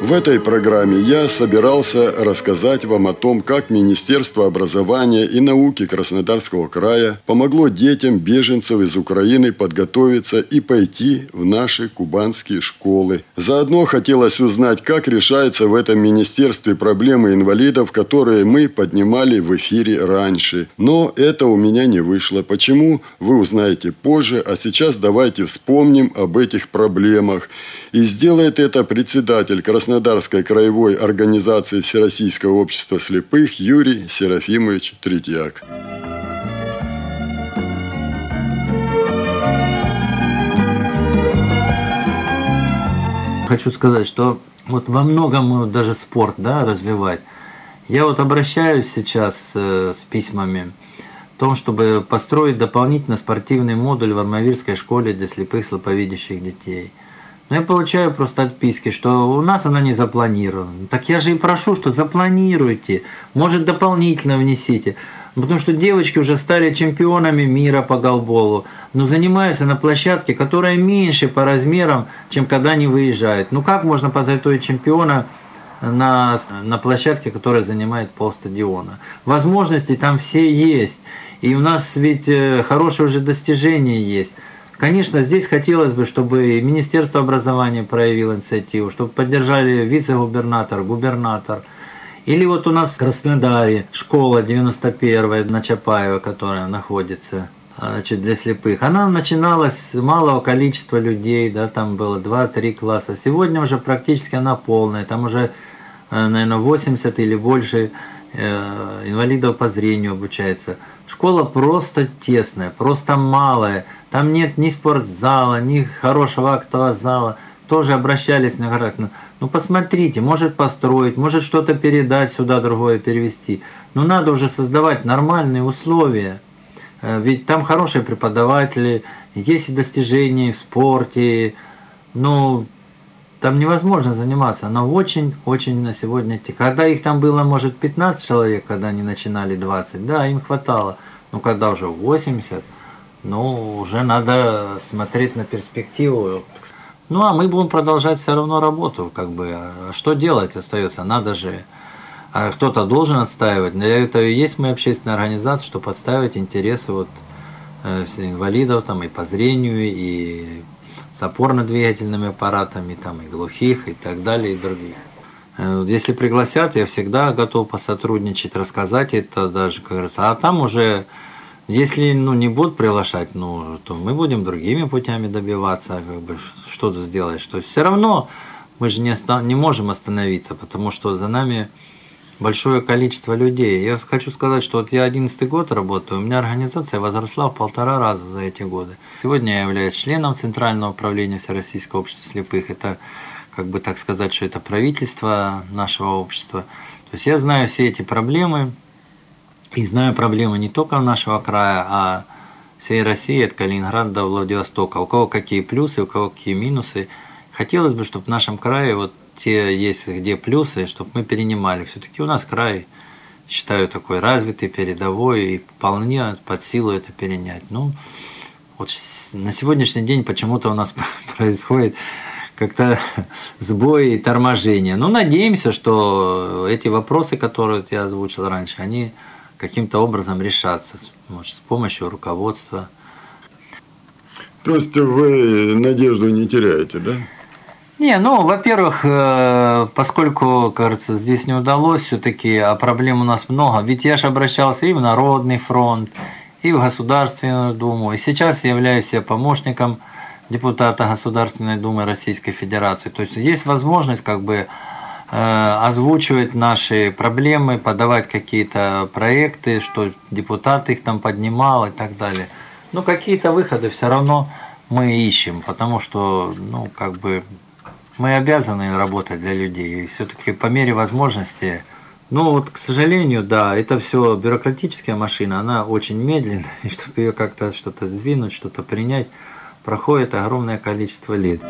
В этой программе я собирался рассказать вам о том, как Министерство образования и науки Краснодарского края помогло детям беженцев из Украины подготовиться и пойти в наши кубанские школы. Заодно хотелось узнать, как решаются в этом министерстве проблемы инвалидов, которые мы поднимали в эфире раньше. Но это у меня не вышло. Почему, вы узнаете позже, а сейчас давайте вспомним об этих проблемах. И сделает это председатель Краснодарского Краснодарской краевой организации Всероссийского общества слепых Юрий Серафимович Третьяк. Хочу сказать, что вот во многом даже спорт да, развивать. Я вот обращаюсь сейчас э, с письмами о том, чтобы построить дополнительно спортивный модуль в Армавирской школе для слепых слабовидящих детей – но я получаю просто отписки, что у нас она не запланирована. Так я же и прошу, что запланируйте, может дополнительно внесите. Потому что девочки уже стали чемпионами мира по голболу, но занимаются на площадке, которая меньше по размерам, чем когда они выезжают. Ну как можно подготовить чемпиона на, на площадке, которая занимает полстадиона? Возможности там все есть. И у нас ведь э, хорошее уже достижение есть. Конечно, здесь хотелось бы, чтобы Министерство образования проявило инициативу, чтобы поддержали вице-губернатор, губернатор. Или вот у нас в Краснодаре школа 91 на Чапаева, которая находится значит, для слепых. Она начиналась с малого количества людей, да, там было 2-3 класса. Сегодня уже практически она полная, там уже, э, наверное, 80 или больше э, инвалидов по зрению обучается. Школа просто тесная, просто малая. Там нет ни спортзала, ни хорошего актового зала. Тоже обращались на горах. Ну, ну посмотрите, может построить, может что-то передать сюда, другое перевести. Но надо уже создавать нормальные условия. Э, ведь там хорошие преподаватели, есть и достижения в спорте. Ну, там невозможно заниматься. Она очень-очень на сегодня... Когда их там было, может, 15 человек, когда они начинали 20, да, им хватало. Но когда уже 80, ну, уже надо смотреть на перспективу. Ну, а мы будем продолжать все равно работу, как бы. А что делать остается? Надо же... А кто-то должен отстаивать. Для этого и есть моя общественная организация, чтобы отстаивать интересы вот э, инвалидов там и по зрению, и с опорно-двигательными аппаратами, там, и глухих, и так далее, и других. Э, если пригласят, я всегда готов посотрудничать, рассказать это даже, как говорится. А там уже, если ну, не будут приглашать, ну, то мы будем другими путями добиваться, как бы что-то сделать. Что все равно мы же не, не можем остановиться, потому что за нами большое количество людей. Я хочу сказать, что вот я 11 год работаю, у меня организация возросла в полтора раза за эти годы. Сегодня я являюсь членом Центрального управления Всероссийского общества слепых. Это, как бы так сказать, что это правительство нашего общества. То есть я знаю все эти проблемы, и знаю проблемы не только нашего края, а всей России, от Калининграда до Владивостока. У кого какие плюсы, у кого какие минусы. Хотелось бы, чтобы в нашем крае вот те есть где плюсы, чтобы мы перенимали. Все-таки у нас край, считаю, такой развитый, передовой, и вполне под силу это перенять. Ну, вот на сегодняшний день почему-то у нас происходит как-то сбой и торможение. Но ну, надеемся, что эти вопросы, которые я озвучил раньше, они каким-то образом решатся, может, с помощью руководства. То есть вы надежду не теряете, да? Не, ну, во-первых, э, поскольку, кажется, здесь не удалось все-таки, а проблем у нас много, ведь я же обращался и в Народный фронт, и в Государственную Думу, и сейчас являюсь я помощником депутата Государственной Думы Российской Федерации. То есть есть возможность как бы э, озвучивать наши проблемы, подавать какие-то проекты, что депутат их там поднимал и так далее. Но какие-то выходы все равно мы ищем, потому что, ну, как бы мы обязаны работать для людей. И все-таки по мере возможности ну вот, к сожалению, да, это все бюрократическая машина, она очень медленная, и чтобы ее как-то что-то сдвинуть, что-то принять, проходит огромное количество лет.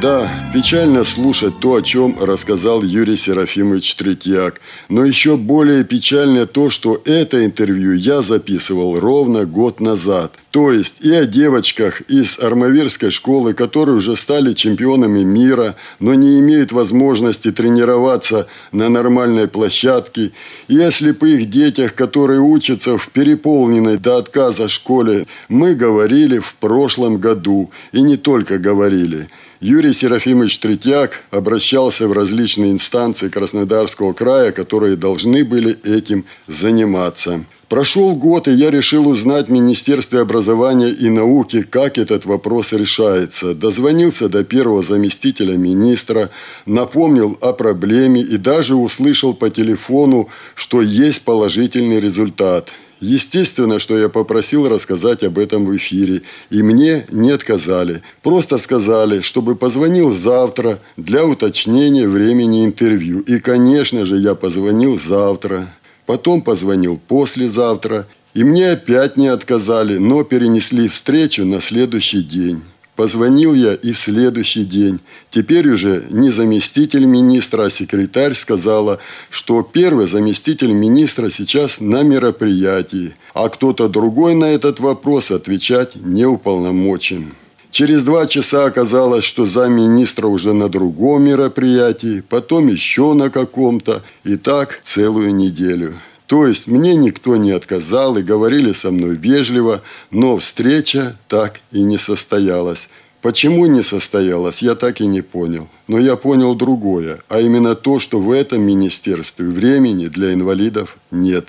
Да, печально слушать то, о чем рассказал Юрий Серафимович Третьяк. Но еще более печально то, что это интервью я записывал ровно год назад. То есть и о девочках из Армавирской школы, которые уже стали чемпионами мира, но не имеют возможности тренироваться на нормальной площадке, и о слепых детях, которые учатся в переполненной до отказа школе, мы говорили в прошлом году. И не только говорили – Юрий Серафимович Третьяк обращался в различные инстанции Краснодарского края, которые должны были этим заниматься. Прошел год, и я решил узнать в Министерстве образования и науки, как этот вопрос решается. Дозвонился до первого заместителя министра, напомнил о проблеме и даже услышал по телефону, что есть положительный результат – Естественно, что я попросил рассказать об этом в эфире, и мне не отказали. Просто сказали, чтобы позвонил завтра для уточнения времени интервью. И, конечно же, я позвонил завтра. Потом позвонил послезавтра. И мне опять не отказали, но перенесли встречу на следующий день. Позвонил я и в следующий день. Теперь уже не заместитель министра, а секретарь сказала, что первый заместитель министра сейчас на мероприятии, а кто-то другой на этот вопрос отвечать не уполномочен. Через два часа оказалось, что замминистра уже на другом мероприятии, потом еще на каком-то, и так целую неделю. То есть мне никто не отказал и говорили со мной вежливо, но встреча так и не состоялась. Почему не состоялась, я так и не понял. Но я понял другое, а именно то, что в этом министерстве времени для инвалидов нет.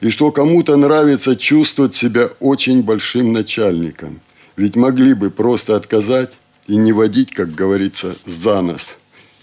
И что кому-то нравится чувствовать себя очень большим начальником. Ведь могли бы просто отказать и не водить, как говорится, за нос.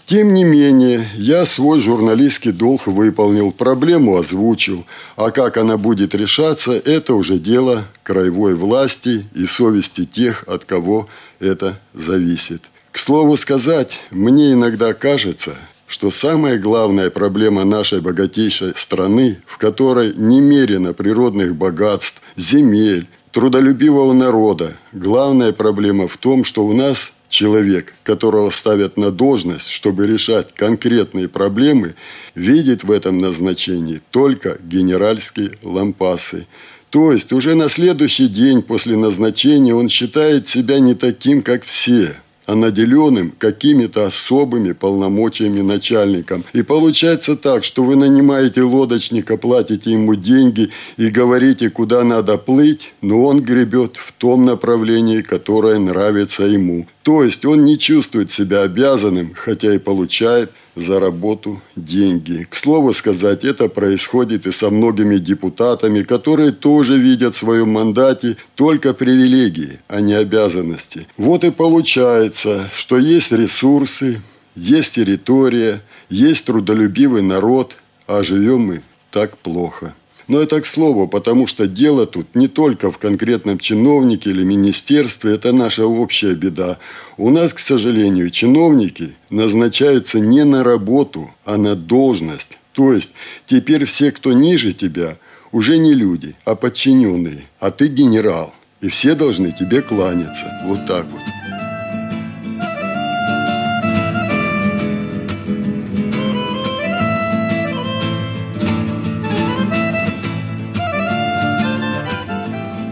Тем не менее, я свой журналистский долг выполнил, проблему озвучил, а как она будет решаться, это уже дело краевой власти и совести тех, от кого это зависит. К слову сказать, мне иногда кажется, что самая главная проблема нашей богатейшей страны, в которой немерено природных богатств, земель, трудолюбивого народа, главная проблема в том, что у нас Человек, которого ставят на должность, чтобы решать конкретные проблемы, видит в этом назначении только генеральские лампасы. То есть уже на следующий день после назначения он считает себя не таким, как все – а наделенным какими-то особыми полномочиями начальником. И получается так, что вы нанимаете лодочника, платите ему деньги и говорите, куда надо плыть, но он гребет в том направлении, которое нравится ему. То есть он не чувствует себя обязанным, хотя и получает за работу деньги. К слову сказать, это происходит и со многими депутатами, которые тоже видят в своем мандате только привилегии, а не обязанности. Вот и получается, что есть ресурсы, есть территория, есть трудолюбивый народ, а живем мы так плохо. Но это к слову, потому что дело тут не только в конкретном чиновнике или министерстве, это наша общая беда. У нас, к сожалению, чиновники назначаются не на работу, а на должность. То есть теперь все, кто ниже тебя, уже не люди, а подчиненные, а ты генерал. И все должны тебе кланяться. Вот так вот.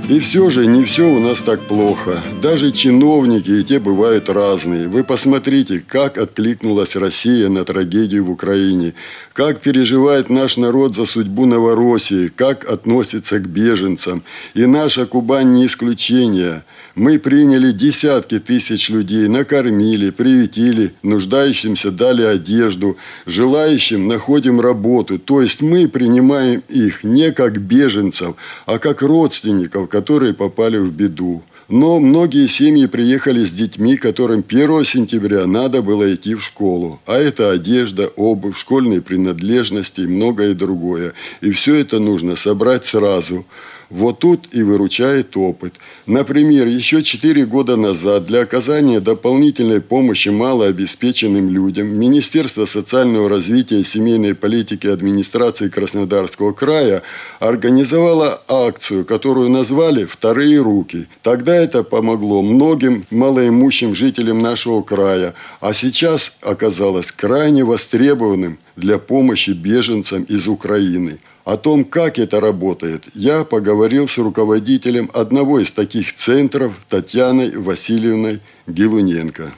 И все же не все у нас так плохо. Даже чиновники и те бывают разные. Вы посмотрите, как откликнулась Россия на трагедию в Украине, как переживает наш народ за судьбу Новороссии, как относится к беженцам. И наша Кубань не исключение. Мы приняли десятки тысяч людей, накормили, приютили, нуждающимся дали одежду, желающим находим работу. То есть мы принимаем их не как беженцев, а как родственников, которые попали в беду. Но многие семьи приехали с детьми, которым 1 сентября надо было идти в школу. А это одежда, обувь, школьные принадлежности и многое другое. И все это нужно собрать сразу. Вот тут и выручает опыт. Например, еще 4 года назад для оказания дополнительной помощи малообеспеченным людям Министерство социального развития и семейной политики администрации Краснодарского края организовало акцию, которую назвали «Вторые руки». Тогда это помогло многим малоимущим жителям нашего края, а сейчас оказалось крайне востребованным для помощи беженцам из Украины. О том, как это работает, я поговорил с руководителем одного из таких центров Татьяной Васильевной Гилуненко.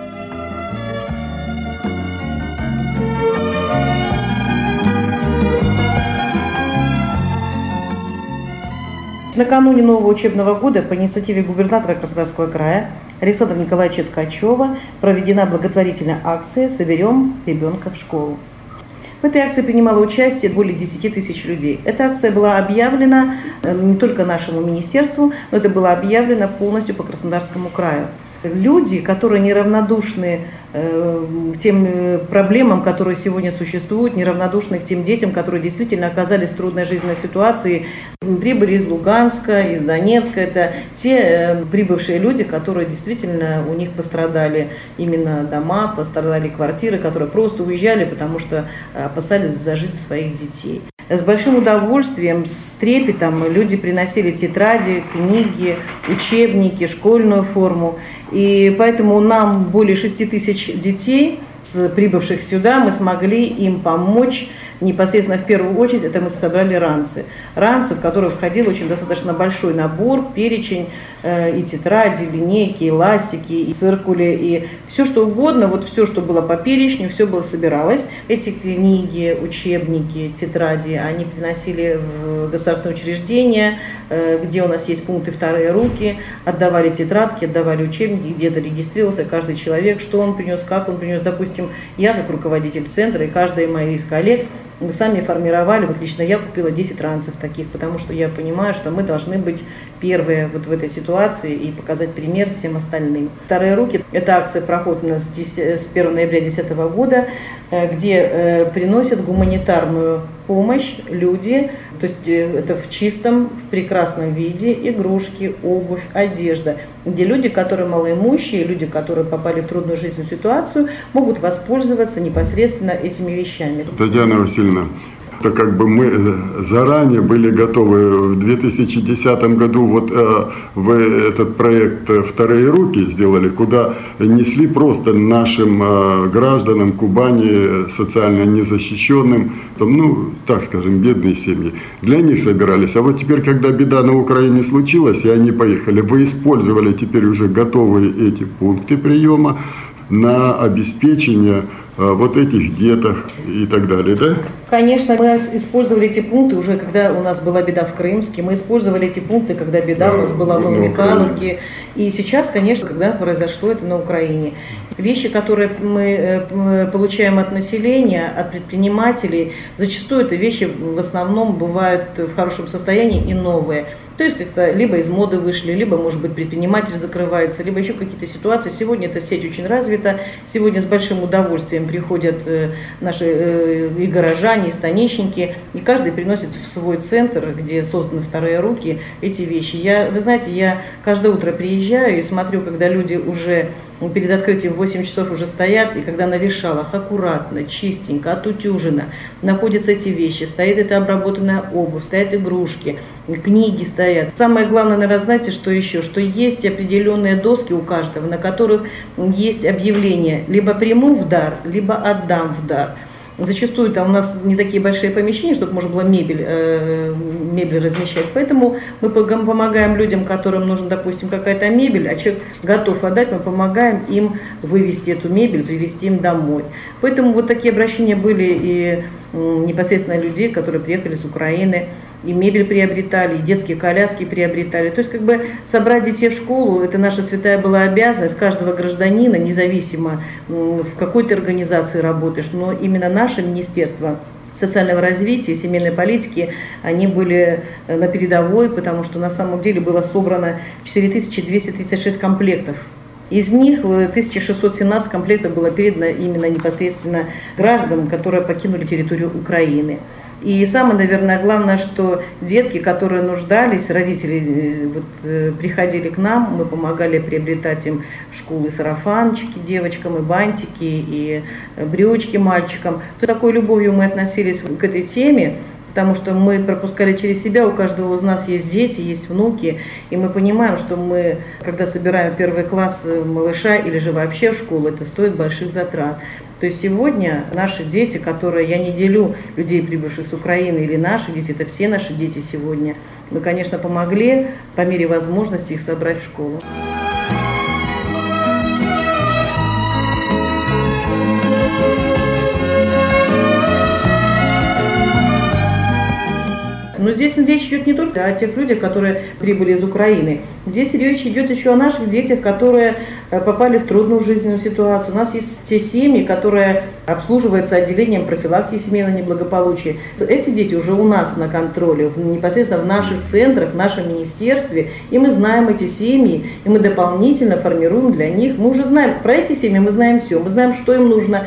Накануне нового учебного года по инициативе губернатора Краснодарского края Александра Николаевича Ткачева проведена благотворительная акция «Соберем ребенка в школу». В этой акции принимало участие более 10 тысяч людей. Эта акция была объявлена э, не только нашему министерству, но это было объявлено полностью по Краснодарскому краю. Люди, которые неравнодушны Э, к тем э, проблемам, которые сегодня существуют, неравнодушны к тем детям, которые действительно оказались в трудной жизненной ситуации, прибыли из Луганска, из Донецка. Это те э, прибывшие люди, которые действительно у них пострадали именно дома, пострадали квартиры, которые просто уезжали, потому что опасались за жизнь своих детей. С большим удовольствием, с трепетом люди приносили тетради, книги, учебники, школьную форму. И поэтому нам более 6 тысяч детей, прибывших сюда, мы смогли им помочь непосредственно в первую очередь это мы собрали ранцы. Ранцы, в которые входил очень достаточно большой набор, перечень э, и тетради, и линейки, и ластики, и циркули, и все что угодно, вот все, что было по перечню, все было собиралось. Эти книги, учебники, тетради, они приносили в государственные учреждения, э, где у нас есть пункты «Вторые руки», отдавали тетрадки, отдавали учебники, где-то регистрировался каждый человек, что он принес, как он принес. Допустим, я как руководитель центра и каждый из коллег мы сами формировали, вот лично я купила 10 ранцев таких, потому что я понимаю, что мы должны быть первые вот в этой ситуации и показать пример всем остальным. Вторые руки, эта акция проходит у нас с 1 ноября 2010 года, э, где э, приносят гуманитарную помощь люди, то есть э, это в чистом, в прекрасном виде, игрушки, обувь, одежда, где люди, которые малоимущие, люди, которые попали в трудную жизненную ситуацию, могут воспользоваться непосредственно этими вещами. Татьяна Васильевна, так как бы мы э, заранее были готовы в 2010 году вот э, в этот проект «Вторые руки» сделали, куда несли просто нашим э, гражданам Кубани, социально незащищенным, там, ну, так скажем, бедные семьи. Для них собирались. А вот теперь, когда беда на Украине случилась, и они поехали, вы использовали теперь уже готовые эти пункты приема на обеспечение Э, вот этих деток и так далее, да? Конечно, мы использовали эти пункты уже, когда у нас была беда в Крымске, мы использовали эти пункты, когда беда да, у нас была в Новомихайловке, и сейчас, конечно, когда произошло это на Украине. Вещи, которые мы э, получаем от населения, от предпринимателей, зачастую это вещи в основном бывают в хорошем состоянии и новые. То есть как-то либо из моды вышли, либо, может быть, предприниматель закрывается, либо еще какие-то ситуации. Сегодня эта сеть очень развита. Сегодня с большим удовольствием приходят э, наши э, и горожане, и станичники, и каждый приносит в свой центр, где созданы вторые руки, эти вещи. Я, вы знаете, я каждое утро приезжаю и смотрю, когда люди уже перед открытием 8 часов уже стоят, и когда на вешалах аккуратно, чистенько, отутюжено находятся эти вещи, стоит эта обработанная обувь, стоят игрушки, книги стоят. Самое главное, наверное, знаете, что еще? Что есть определенные доски у каждого, на которых есть объявление «либо приму в дар, либо отдам в дар». Зачастую там у нас не такие большие помещения, чтобы можно было мебель, э, мебель размещать. Поэтому мы помогаем людям, которым нужна, допустим, какая-то мебель, а человек готов отдать, мы помогаем им вывести эту мебель, привезти им домой. Поэтому вот такие обращения были и непосредственно людей, которые приехали с Украины и мебель приобретали, и детские коляски приобретали. То есть как бы собрать детей в школу, это наша святая была обязанность каждого гражданина, независимо в какой то организации работаешь, но именно наше министерство социального развития, семейной политики, они были э, на передовой, потому что на самом деле было собрано 4236 комплектов из них 1617 комплектов было передано именно непосредственно гражданам, которые покинули территорию Украины. И самое, наверное, главное, что детки, которые нуждались, родители э, вот, э, приходили к нам, мы помогали приобретать им в школы сарафанчики девочкам, и бантики, и брючки мальчикам. То такой любовью мы относились к этой теме, потому что мы пропускали через себя, у каждого из нас есть дети, есть внуки, и мы понимаем, что мы, когда собираем первый класс малыша или же вообще в школу, это стоит больших затрат. То есть сегодня наши дети, которые, я не делю людей, прибывших с Украины или наши дети, это все наши дети сегодня, мы, конечно, помогли по мере возможности их собрать в школу. Но здесь речь идет не только о тех людях, которые прибыли из Украины. Здесь речь идет еще о наших детях, которые э, попали в трудную жизненную ситуацию. У нас есть те семьи, которые обслуживаются отделением профилактики семейного неблагополучия. Эти дети уже у нас на контроле, непосредственно в наших центрах, в нашем министерстве. И мы знаем эти семьи, и мы дополнительно формируем для них. Мы уже знаем, про эти семьи мы знаем все. Мы знаем, что им нужно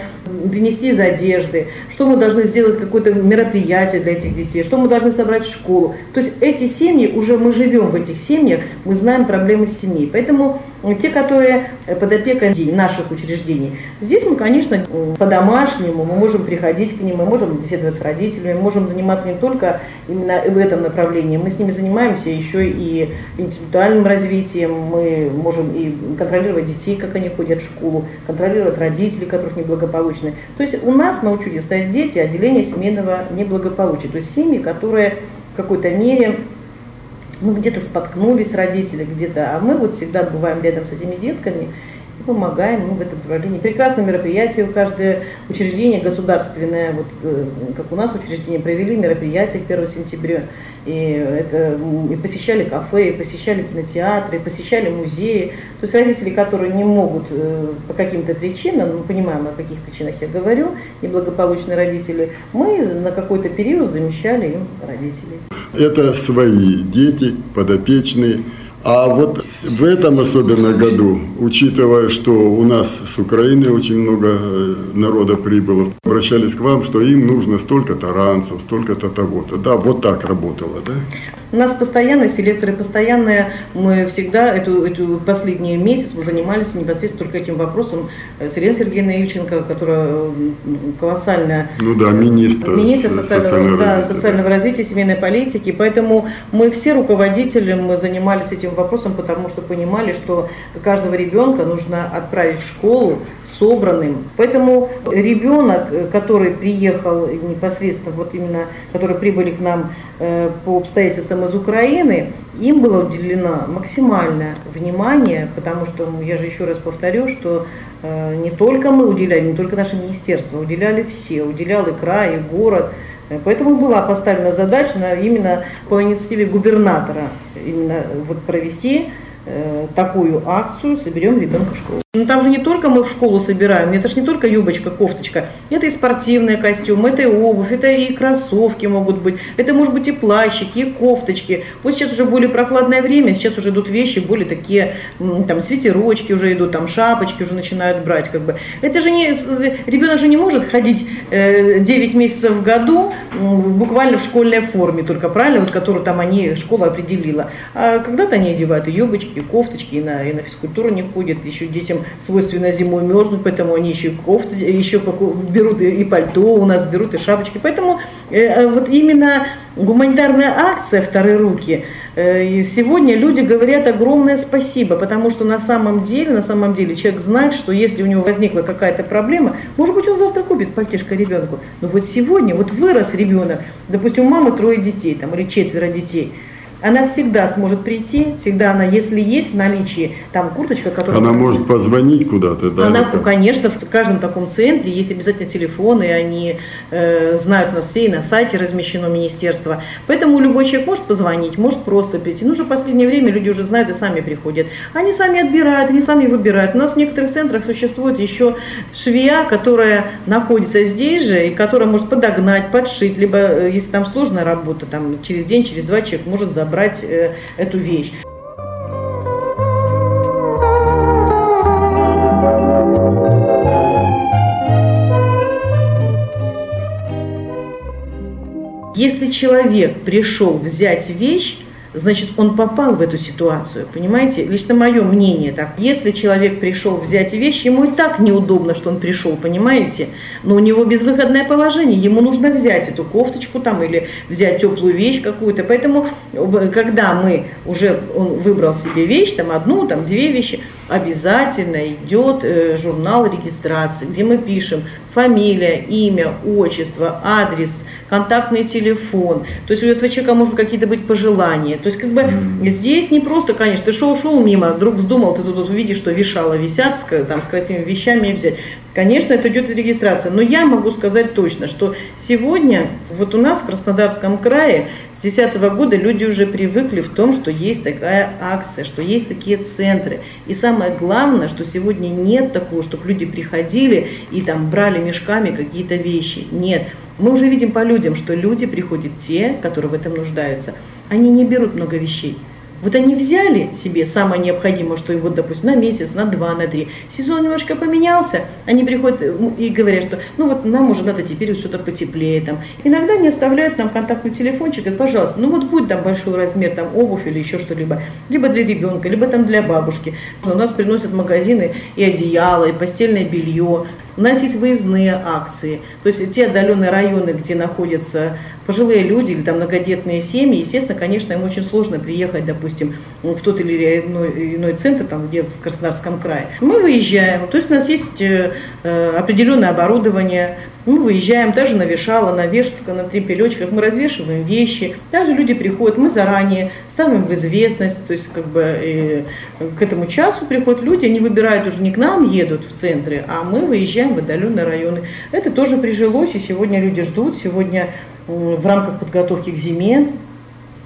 принести из одежды, что мы должны сделать какое-то мероприятие для этих детей, что мы должны собрать в школу. То есть эти семьи, уже мы живем в этих семьях, мы знаем проблемы семей. Поэтому те, которые под опекой наших учреждений, здесь мы, конечно, по-домашнему, мы можем приходить к ним, мы можем беседовать с родителями, мы можем заниматься не только именно в этом направлении, мы с ними занимаемся еще и интеллектуальным развитием, мы можем и контролировать детей, как они ходят в школу, контролировать родителей, которых неблагополучны. То есть у нас на учете стоят дети отделения семейного неблагополучия, то есть семьи, которые в какой-то мере ну, где-то споткнулись родители, где-то, а мы вот всегда бываем рядом с этими детками помогаем ну, в этом направлении. Прекрасное мероприятие, каждое учреждение государственное, вот э, как у нас учреждение, провели мероприятие к 1 сентября, и, это, и посещали кафе, и посещали кинотеатры, и посещали музеи. То есть родители, которые не могут э, по каким-то причинам, мы понимаем, о каких причинах я говорю, неблагополучные родители, мы на какой-то период замещали им родителей. Это свои дети, подопечные. А вот в этом особенно году, учитывая, что у нас с Украины очень много э, народа прибыло, обращались к вам, что им нужно столько-то ранцев, столько-то того-то. Да, вот так работало, да? У нас постоянно селекторы, постоянные, мы всегда, эту, эту последний месяц мы занимались непосредственно только этим вопросом с Ириной Сергеевной Ильченко, которая колоссальная ну да, министр, министр социального, социального, да, развития, социального развития, семейной политики. Поэтому мы все руководители мы занимались этим вопросом, потому что понимали, что каждого ребенка нужно отправить в школу собранным. Поэтому ребенок, который приехал непосредственно, вот именно, который прибыли к нам э, по обстоятельствам из Украины, им было уделено максимальное внимание, потому что, я же еще раз повторю, что э, не только мы уделяли, не только наше министерство, уделяли все, уделял и край, и город, Поэтому была поставлена задача именно по инициативе губернатора именно вот провести э, такую акцию «Соберем ребенка в школу». Но ну, там же не только мы в школу собираем, это же не только юбочка, кофточка, это и спортивный костюм, это и обувь, это и кроссовки могут быть, это может быть и плащики, и кофточки. Вот сейчас уже более прохладное время, сейчас уже идут вещи более такие, там свитерочки уже идут, там шапочки уже начинают брать, как бы. Это же не, ребенок же не может ходить 9 э, месяцев в году буквально в школьной форме, только правильно, вот которую там они, школа определила. А когда-то они одевают и юбочки, и кофточки, и на, и на физкультуру не ходят, еще детям свойственно зимой мерзнуть, поэтому они еще и кофты, еще берут и пальто у нас, берут и шапочки. Поэтому э, э, вот именно гуманитарная акция «Вторые руки» э, Сегодня люди говорят огромное спасибо, потому что на самом деле, на самом деле человек знает, что если у него возникла какая-то проблема, может быть он завтра купит пальтишко ребенку, но вот сегодня, вот вырос ребенок, допустим, у мамы трое детей там, или четверо детей – она всегда сможет прийти, всегда она, если есть в наличии там курточка, которая... Она может позвонить куда-то, да? Она, это? конечно, в каждом таком центре есть обязательно телефоны, они э, знают нас все, и на сайте размещено министерство. Поэтому любой человек может позвонить, может просто прийти. Ну, уже в последнее время люди уже знают и сами приходят. Они сами отбирают, они сами выбирают. У нас в некоторых центрах существует еще швея, которая находится здесь же, и которая может подогнать, подшить, либо, э, если там сложная работа, там через день, через два человек может забрать забрать э, эту вещь. Если человек пришел взять вещь, значит, он попал в эту ситуацию, понимаете? Лично мое мнение так. Если человек пришел взять вещь, ему и так неудобно, что он пришел, понимаете? Но у него безвыходное положение, ему нужно взять эту кофточку там или взять теплую вещь какую-то. Поэтому, когда мы уже, он выбрал себе вещь, там одну, там две вещи, обязательно идет э, журнал регистрации, где мы пишем фамилия, имя, отчество, адрес – контактный телефон. То есть у этого человека может какие-то быть пожелания. То есть как бы mm-hmm. здесь не просто, конечно, ты шел-шел мимо, вдруг вздумал, ты тут вот увидишь, что вешало висят с, там, с красивыми вещами взять. Конечно, это идет регистрация. Но я могу сказать точно, что сегодня вот у нас в Краснодарском крае с 2010 года люди уже привыкли в том, что есть такая акция, что есть такие центры. И самое главное, что сегодня нет такого, чтобы люди приходили и там брали мешками какие-то вещи. Нет. Мы уже видим по людям, что люди приходят те, которые в этом нуждаются. Они не берут много вещей. Вот они взяли себе самое необходимое, что и вот, допустим, на месяц, на два, на три. Сезон немножко поменялся, они приходят э, и говорят, что ну вот нам уже надо теперь что-то потеплее там. Иногда они оставляют нам контактный телефончик, и, пожалуйста, ну вот будь там большой размер, там обувь или еще что-либо, либо для ребенка, либо там для бабушки. У нас приносят магазины и одеяло, и постельное белье, у нас есть выездные акции, то есть те отдаленные районы, где находятся пожилые люди или там многодетные семьи, естественно, конечно, им очень сложно приехать, допустим, в тот или иной, иной центр, там, где в Краснодарском крае. Мы выезжаем, то есть у нас есть э, э определенное оборудование, мы выезжаем даже на вешало, на вешалках, на трепелечках, мы развешиваем вещи. Также люди приходят, мы заранее ставим в известность, то есть как бы э, к этому часу приходят люди, они выбирают уже не к нам едут в центры, а мы выезжаем в отдаленные районы. Это тоже прижилось, и сегодня люди ждут, сегодня э, в рамках подготовки к зиме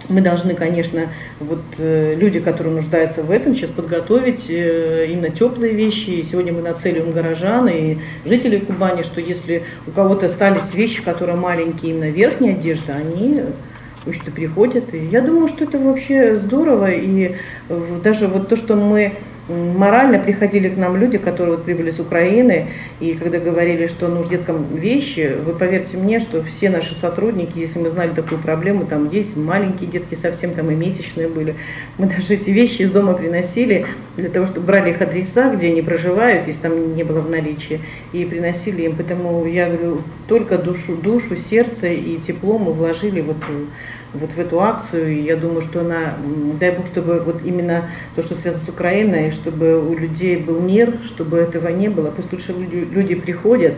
мы должны, конечно, вот э, люди, которые нуждаются в этом, сейчас подготовить э, именно теплые вещи. И сегодня мы нацеливаем горожан и жителей Кубани, что если у кого-то остались вещи, которые маленькие, именно верхняя одежда, они пусть приходят. И я думаю, что это вообще здорово. И даже вот то, что мы морально приходили к нам люди, которые вот прибыли с Украины, и когда говорили, что нужно деткам вещи, вы поверьте мне, что все наши сотрудники, если мы знали такую проблему, там есть маленькие детки совсем, там и месячные были, мы даже эти вещи из дома приносили для того, чтобы брали их адреса, где они проживают, если там не было в наличии, и приносили им. Поэтому я говорю, только душу, душу, сердце и тепло мы вложили вот вот в эту акцию. И я думаю, что она, дай бог, чтобы вот именно то, что связано с Украиной, чтобы у людей был мир, чтобы этого не было. Пусть лучше люди, приходят,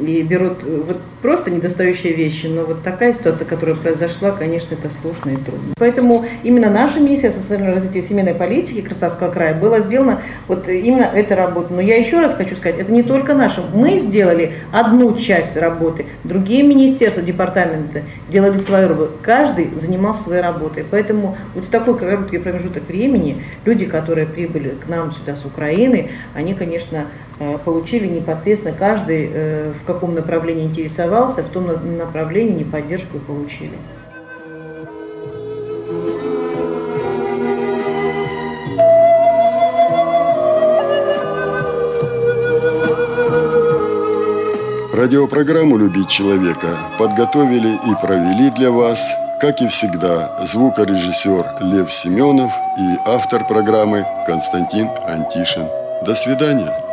и берут э, вот просто недостающие вещи. Но вот такая ситуация, которая произошла, конечно, это сложно и трудно. Поэтому именно наша миссия социального развития семейной политики Краснодарского края была сделана вот именно эта работа. Но я еще раз хочу сказать, это не только наша. Мы сделали одну часть работы, другие министерства, департаменты делали свою работу. Каждый занимался своей работой. Поэтому вот в такой короткий промежуток времени люди, которые прибыли к нам сюда с Украины, они, конечно, получили непосредственно каждый, э, в каком направлении интересовался, в том направлении поддержку получили. Радиопрограмму «Любить человека» подготовили и провели для вас, как и всегда, звукорежиссер Лев Семенов и автор программы Константин Антишин. До свидания.